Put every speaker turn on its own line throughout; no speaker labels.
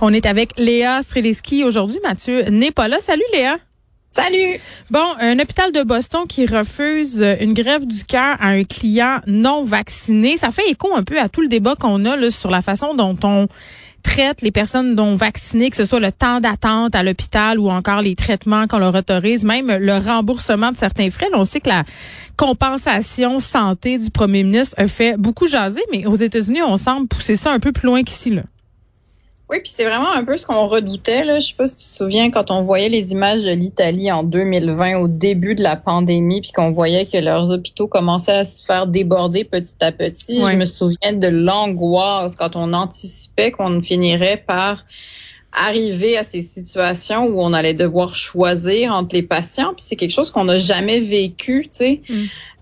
On est avec Léa Streliski aujourd'hui. Mathieu n'est pas là. Salut Léa.
Salut.
Bon, un hôpital de Boston qui refuse une grève du cœur à un client non vacciné, ça fait écho un peu à tout le débat qu'on a là, sur la façon dont on traite les personnes non vaccinées, que ce soit le temps d'attente à l'hôpital ou encore les traitements qu'on leur autorise, même le remboursement de certains frais. on sait que la compensation santé du premier ministre a fait beaucoup jaser, mais aux États-Unis, on semble pousser ça un peu plus loin qu'ici. Là.
Oui, puis c'est vraiment un peu ce qu'on redoutait. Là. Je sais pas si tu te souviens quand on voyait les images de l'Italie en 2020 au début de la pandémie, puis qu'on voyait que leurs hôpitaux commençaient à se faire déborder petit à petit. Je me souviens de l'angoisse quand on anticipait qu'on finirait par arriver à ces situations où on allait devoir choisir entre les patients. Puis c'est quelque chose qu'on n'a jamais vécu, tu sais. Mm.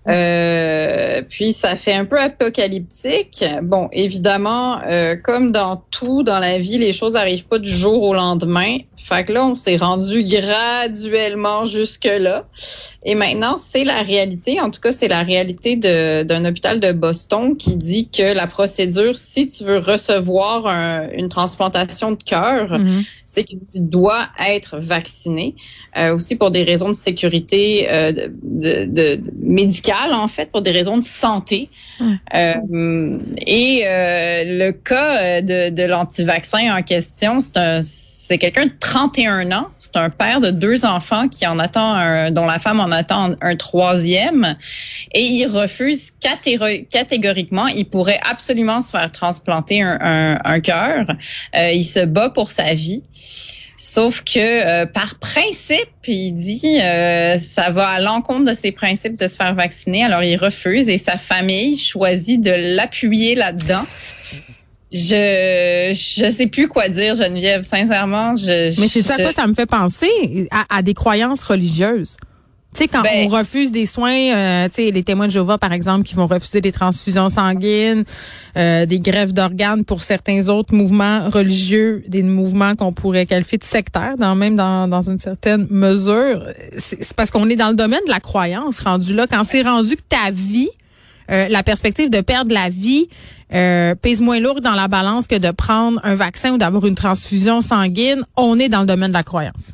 Euh, puis ça fait un peu apocalyptique. Bon, évidemment, euh, comme dans tout dans la vie, les choses n'arrivent pas du jour au lendemain. Fait que là, on s'est rendu graduellement jusque là. Et maintenant, c'est la réalité. En tout cas, c'est la réalité d'un hôpital de Boston qui dit que la procédure, si tu veux recevoir une transplantation de cœur, mm-hmm. c'est que tu dois être vacciné. Euh, aussi pour des raisons de sécurité euh, de, de, médicale, en fait, pour des raisons de santé. Euh, et le cas de, l'anti-vaccin en question, c'est un c'est quelqu'un de 31 ans. C'est un père de deux enfants qui en attend un, dont la femme en attend un troisième. Et il refuse catégoriquement. Il pourrait absolument se faire transplanter un, cœur. Euh, il se bat pour sa vie. Sauf que euh, par principe, il dit euh, ça va à l'encontre de ses principes de se faire vacciner. Alors il refuse et sa famille choisit de l'appuyer là-dedans. Je je sais plus quoi dire, Geneviève. Sincèrement, je.
Mais c'est ça quoi ça me fait penser à, des croyances religieuses. Tu sais, quand ben on refuse des soins, euh, tu sais, les témoins de Jéhovah, par exemple, qui vont refuser des transfusions sanguines, euh, des greffes d'organes pour certains autres mouvements religieux, des mouvements qu'on pourrait qualifier de sectaires, dans, même dans, dans une certaine mesure. C'est parce qu'on est dans le domaine de la croyance rendu là. Quand c'est rendu que ta vie, euh, la perspective de perdre la vie euh, pèse moins lourd dans la balance que de prendre un vaccin ou d'avoir une transfusion sanguine, on est dans le domaine de la croyance.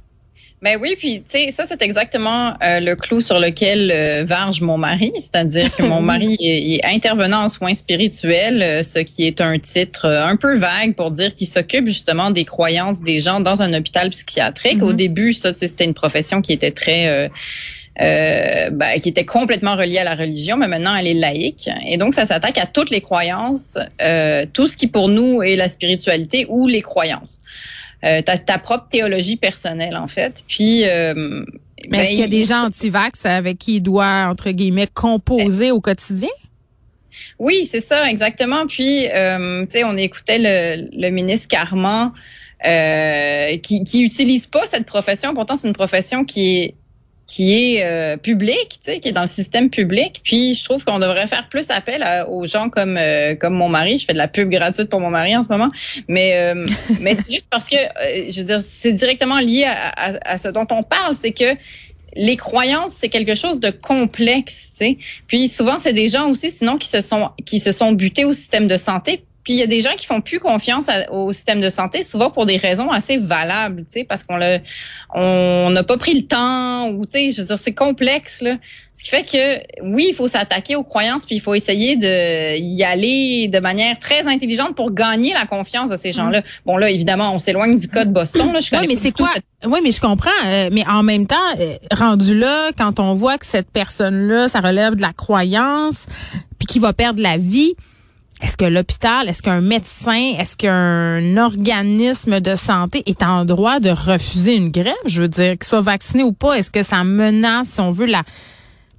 Ben oui, puis tu sais, ça c'est exactement euh, le clou sur lequel euh, varge mon mari, c'est-à-dire que mon mari est, intervenant en soins spirituels, ce qui est un titre un peu vague pour dire qu'il s'occupe justement des croyances des gens dans un hôpital psychiatrique. Au mm-hmm. début, ça c'était une profession qui était très euh, ben, qui était complètement reliée à la religion, mais maintenant elle est laïque. Et donc ça s'attaque à toutes les croyances, euh, tout ce qui pour nous est la spiritualité ou les croyances. Euh, ta, ta propre théologie personnelle en fait. Puis
euh, mais est-ce ben, qu'il y a des gens anti-vax avec qui il doit entre guillemets composer au quotidien?
Oui, c'est ça, exactement. Puis, euh, tu sais, on écoutait le, le ministre Carman euh, qui, qui utilise pas cette profession. Pourtant, c'est une profession qui est qui est euh, public, tu sais, qui est dans le système public. Puis je trouve qu'on devrait faire plus appel aux gens comme euh, comme mon mari. Je fais de la pub gratuite pour mon mari en ce moment, mais euh, mais c'est juste parce que je veux dire c'est directement lié à, à, ce dont on parle, c'est que les croyances, c'est quelque chose de complexe, tu sais. Puis souvent, c'est des gens aussi, sinon, qui se sont qui se sont butés au système de santé puis il y a des gens qui font plus confiance au système de santé, souvent pour des raisons assez valables, tu sais, parce qu'on l'a, on n'a pas pris le temps ou tu sais, je veux dire, c'est complexe là. Ce qui fait que oui, il faut s'attaquer aux croyances, puis il faut essayer de y aller de manière très intelligente pour gagner la confiance de ces gens-là. Mm. Bon là, évidemment, on s'éloigne du cas de Boston. Là,
je oui, mais c'est quoi? Oui, mais je comprends. Euh, mais en même temps, euh, rendu là, quand on voit que cette personne-là, ça relève de la croyance, puis qu'il va perdre la vie est-ce que l'hôpital, est-ce qu'un médecin, est-ce qu'un organisme de santé est en droit de refuser une grève? Je veux dire, qu'il soit vacciné ou pas, est-ce que ça menace, si on veut, la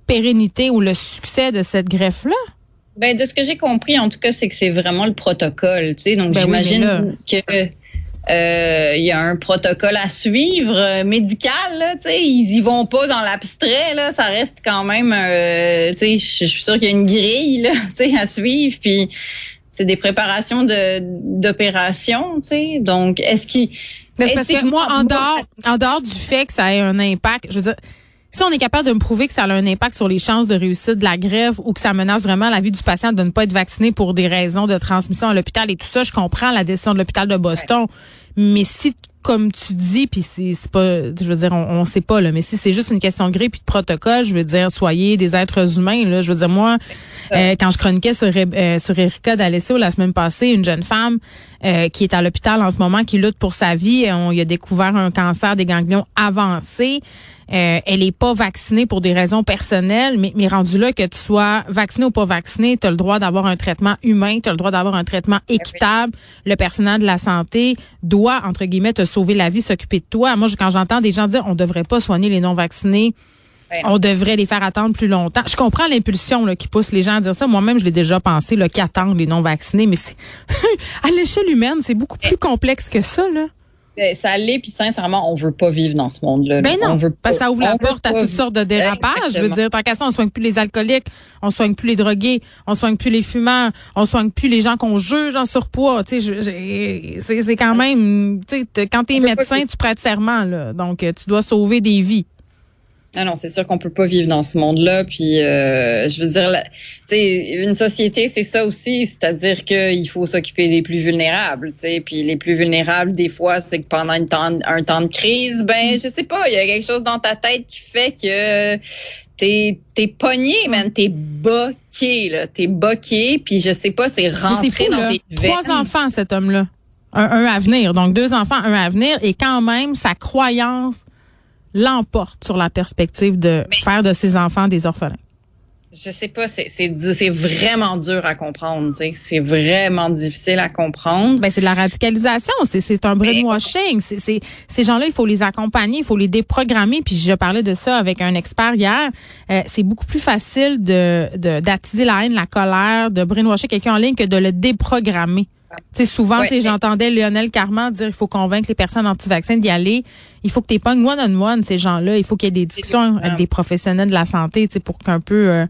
pérennité ou le succès de cette greffe-là?
Ben, de ce que j'ai compris, en tout cas, c'est que c'est vraiment le protocole, tu sais. Donc, ben j'imagine que euh, il y a un protocole à suivre euh, médical là, ils y vont pas dans l'abstrait là, ça reste quand même euh, je suis sûre qu'il y a une grille là, à suivre. Puis c'est des préparations de d'opération, tu sais. Donc est-ce qu'il
parce que moi en dehors en dehors du fait que ça ait un impact, je veux dire si on est capable de me prouver que ça a un impact sur les chances de réussite de la grève ou que ça menace vraiment la vie du patient de ne pas être vacciné pour des raisons de transmission à l'hôpital et tout ça, je comprends la décision de l'hôpital de Boston. Mais si comme tu dis, puis c'est pas, je veux dire, on, on sait pas là, mais si c'est juste une question de grippe puis de protocole, je veux dire, soyez des êtres humains là. Je veux dire, moi, euh, quand je chroniquais sur euh, sur Erika D'Alessio la semaine passée, une jeune femme euh, qui est à l'hôpital en ce moment, qui lutte pour sa vie, on y a découvert un cancer des ganglions avancé. Euh, elle est pas vaccinée pour des raisons personnelles, mais, mais rendu là que tu sois vacciné ou pas vacciné, tu as le droit d'avoir un traitement humain, tu as le droit d'avoir un traitement ben équitable. Le personnel de la santé doit, entre guillemets, te sauver la vie, s'occuper de toi. Moi, quand j'entends des gens dire on devrait pas soigner les non-vaccinés, ben on devrait les faire attendre plus longtemps. Je comprends l'impulsion qui pousse les gens à dire ça. Moi-même, je l'ai déjà pensé, qu'attendre les non-vaccinés, mais c'est à l'échelle humaine, c'est beaucoup plus complexe que ça. Là.
Ben, ça l'est, puis sincèrement, on veut pas vivre dans ce monde-là.
Ben non, parce que ça ouvre la porte à toutes sortes de dérapages. Je veux dire, tant qu'à ça, on soigne plus les alcooliques, on soigne plus les drogués, on soigne plus les fumeurs, on soigne plus les gens qu'on juge en surpoids. Tu sais, c'est quand même, tu sais, quand t'es médecin, tu prêtes serment, là. Donc, euh, tu dois sauver des vies.
Ah non, c'est sûr qu'on peut pas vivre dans ce monde-là. Puis, euh, je veux dire, sais, une société, c'est ça aussi, c'est-à-dire qu'il faut s'occuper des plus vulnérables. Sais, puis les plus vulnérables, des fois, c'est que pendant un temps, un temps de crise, ben, je sais pas, il y a quelque chose dans ta tête qui fait que t'es t'es pogné, man, t'es boqué, là, t'es boqué. Puis je sais pas, c'est rentré dans tes
Trois enfants, cet homme-là. Un, un à venir. Donc, deux enfants, un à venir. Et quand même, sa croyance l'emporte sur la perspective de faire de ses enfants des orphelins?
Je sais pas, c'est c'est vraiment dur à comprendre, c'est vraiment difficile à comprendre.
Ben c'est de la radicalisation, c'est c'est un brainwashing, c'est ces gens-là, il faut les accompagner, il faut les déprogrammer. Puis je parlais de ça avec un expert hier. Euh, c'est beaucoup plus facile de d'attiser la haine, la colère, de brainwasher quelqu'un en ligne que de le déprogrammer. Tu sais, souvent, j'entendais Lionel Carman dire il faut convaincre les personnes anti-vaccins d'y aller. Il faut que tu pognes one-on-one ces gens-là. Il faut qu'il y ait des discussions avec des professionnels de la santé, tu sais, pour qu'un peu euh,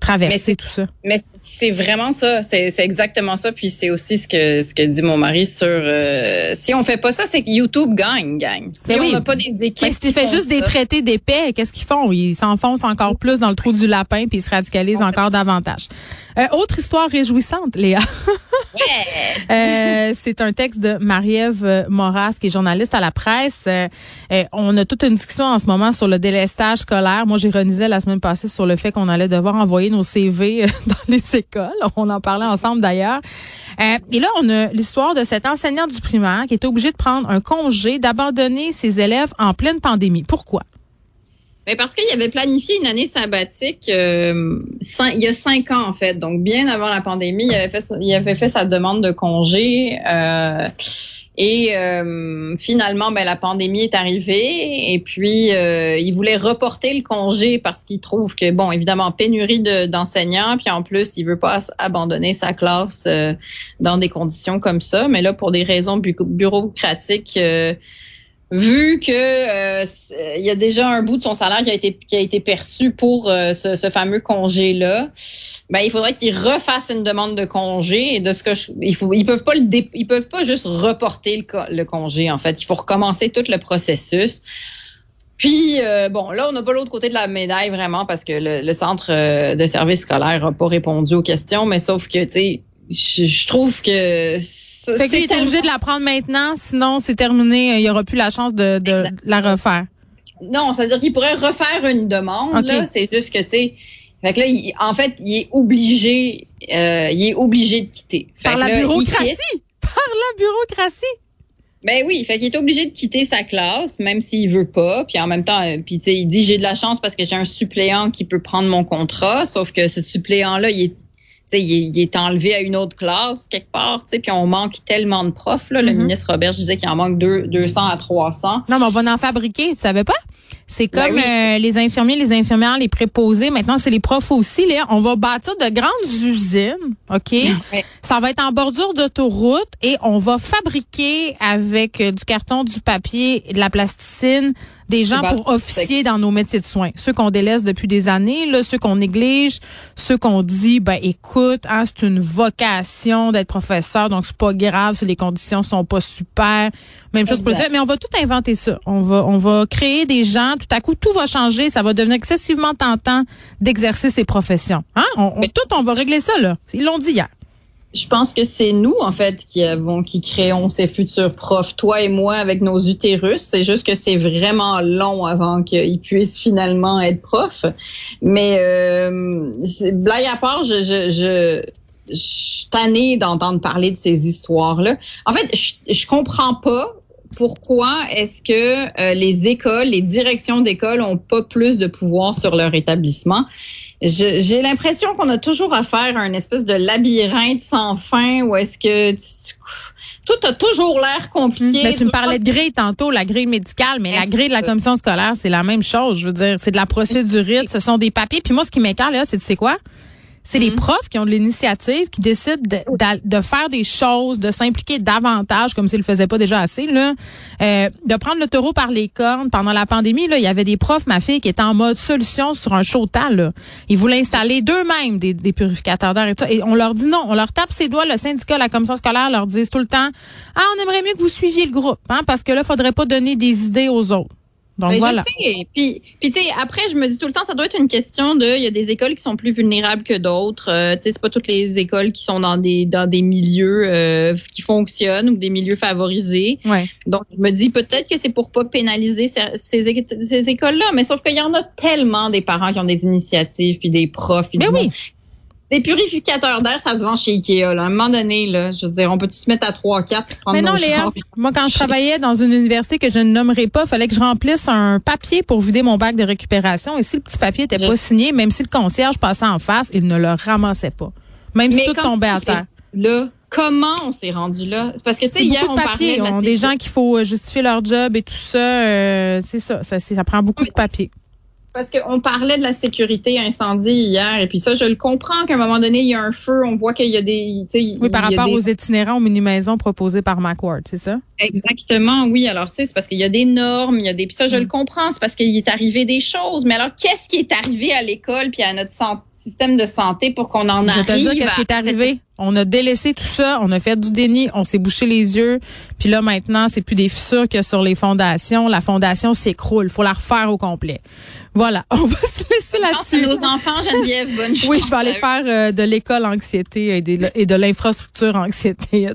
traverser tout ça.
Mais c'est vraiment ça, c'est exactement ça. Puis c'est aussi ce que ce que dit mon mari sur euh, si on fait pas ça, c'est que YouTube gagne, gagne. Si ben on n'a pas des équipes. Mais
si tu fais juste des traités d'épais, qu'est-ce qu'ils font? Ils s'enfoncent encore plus dans le trou du lapin puis ils se radicalisent encore davantage. Euh, autre histoire réjouissante, Léa. euh, c'est un texte de Marie-Ève Moras, qui est journaliste à la presse. Euh, on a toute une discussion en ce moment sur le délestage scolaire. Moi, j'ironisais la semaine passée sur le fait qu'on allait devoir envoyer nos CV euh, dans les écoles. On en parlait ensemble d'ailleurs. Euh, et là, on a l'histoire de cet enseignant du primaire qui est obligé de prendre un congé, d'abandonner ses élèves en pleine pandémie. Pourquoi?
Mais parce qu'il avait planifié une année sabbatique euh, il y a cinq ans en fait, donc bien avant la pandémie, il avait fait, il avait fait sa demande de congé. Euh, et euh, finalement, ben, la pandémie est arrivée et puis euh, il voulait reporter le congé parce qu'il trouve que, bon, évidemment, pénurie d'enseignants, puis en plus, il veut pas abandonner sa classe euh, dans des conditions comme ça. Mais là, pour des raisons bureaucratiques, vu que euh, il y a déjà un bout de son salaire qui a été qui a été perçu pour euh, ce, ce, fameux congé là, ben il faudrait qu'il refasse une demande de congé et de ce que je, il faut ils peuvent pas le ils peuvent pas juste reporter le, congé en fait, il faut recommencer tout le processus. Puis euh, bon, là on n'a pas l'autre côté de la médaille vraiment parce que le, le centre de service scolaire a pas répondu aux questions, mais sauf que tu sais je trouve que
fait qu'il est obligé de la prendre maintenant, sinon c'est terminé, il y aura plus la chance de, de la refaire.
Non, c'est-à-dire qu'il pourrait refaire une demande. Là, c'est juste que tu sais, fait que là, en fait, il est obligé, euh, il est obligé de quitter.
Par la bureaucratie? Par la bureaucratie?
Ben oui, fait qu'il est obligé de quitter sa classe, même s'il veut pas. Puis en même temps, euh, puis tu sais, il dit j'ai de la chance parce que j'ai un suppléant qui peut prendre mon contrat. Sauf que ce suppléant là, il est il, est enlevé à une autre classe quelque part, puis on manque tellement de profs. Là. Le mm-hmm. ministre Robert disait qu'il en manque deux, 200 à 300.
Non, mais on va en fabriquer, tu savais pas? C'est ben comme euh, les infirmiers, les infirmières, les préposés. Maintenant, c'est les profs aussi. Là. On va bâtir de grandes usines, OK? Ça va être en bordure d'autoroute et on va fabriquer avec euh, du carton, du papier, de la plasticine, des gens pour officier dans nos métiers de soins. Ceux qu'on délaisse depuis des années, là, ceux qu'on néglige, ceux qu'on dit, ben écoute, hein, c'est une vocation d'être professeur, donc c'est pas grave si les conditions sont pas super. Même chose pour ça. Mais on va tout inventer ça. On va, on va créer des gens, tout à coup, tout va changer. Ça va devenir excessivement tentant d'exercer ces professions. Hein? On, on, tout, on va régler ça, là. Ils l'ont dit hier
je pense que c'est nous, en fait, qui avons, qui créons ces futurs profs, toi et moi, avec nos utérus. C'est juste que c'est vraiment long avant qu'ils puissent finalement être profs. Mais euh, blague à part, je, je, je, je suis tannée d'entendre parler de ces histoires-là. En fait, je, je comprends pas pourquoi est-ce que euh, les écoles, les directions d'école ont pas plus de pouvoir sur leur établissement? J'ai l'impression qu'on a toujours affaire à une espèce de labyrinthe sans fin où est-ce que tout a toujours l'air compliqué.
Mais tu me parlais de grille tantôt, la grille médicale, mais la grille de la commission scolaire, c'est la même chose. Je veux dire, c'est de la procédurite, ce sont des papiers. Puis moi, ce qui m'écarte là, c'est tu sais quoi? C'est les mhm. profs qui ont de l'initiative, qui décident de, faire des choses, de s'impliquer davantage, comme s'ils le faisaient pas déjà assez, là. Euh, de prendre le taureau par les cornes. Pendant la pandémie, là, il y avait des profs, ma fille, qui étaient en mode solution sur un chautal. Là. Ils voulaient installer d'eux-mêmes des, des, purificateurs d'air et tout. Et on leur dit non. On leur tape ses doigts. Le syndicat, la commission scolaire leur disent tout le temps, ah, on aimerait mieux que vous suiviez le groupe, hein, parce que là, faudrait pas donner des idées aux autres. Donc, voilà.
Je sais. Puis, puis tu sais, après, je me dis tout le temps, ça doit être une question de, il y a des écoles qui sont plus vulnérables que d'autres. Euh, tu sais, c'est pas toutes les écoles qui sont dans des dans des milieux euh, qui fonctionnent ou des milieux favorisés.
Ouais.
Donc, je me dis peut-être que c'est pour pas pénaliser ces, ces, écoles-là, mais sauf qu'il y en a tellement des parents qui ont des initiatives puis des profs. Puis
mais oui.
Des purificateurs d'air, ça se vend chez Ikea. Là. À un moment donné, là, je veux dire, on peut se mettre à 3 4
Mais non, Léa, moi, quand je travaillais dans une université que je ne nommerai pas, fallait que je remplisse un papier pour vider mon bac de récupération. Et si le petit papier n'était pas signé, même si le concierge passait en face, il ne le ramassait pas. Même si tout tombait à terre.
Là, comment on s'est rendu là? C'est parce que, tu sais, hier, on
papier.
parlait
de des gens qu'il faut euh, justifier leur job et tout ça. Euh, c'est ça, ça, ça prend beaucoup de papier.
Parce qu'on parlait de la sécurité incendie hier, et puis ça, je le comprends qu'à un moment donné, il y a un feu, on voit qu'il y a des...
Oui, par rapport aux itinérants aux mini-maisons proposés par McWard, c'est ça?
Exactement, oui. Alors, tu sais, c'est parce qu'il y a des normes, il y a des... Puis ça, je le mm. comprends, c'est parce qu'il est arrivé des choses. Mais alors, qu'est-ce qui est arrivé à l'école puis à notre système de santé pour qu'on en arrive? Je
te dire qu'est-ce qui est arrivé. On a délaissé tout ça, on a fait du déni, on s'est bouché les yeux. Puis là, maintenant, c'est plus des fissures que sur les fondations. La fondation s'écroule. Il faut la refaire au complet. Voilà, on va se laisser là-dessus.
nos enfants, Geneviève, bonne chance.
Oui, je vais aller faire euh, de l'école anxiété et de, et de l'infrastructure anxiété.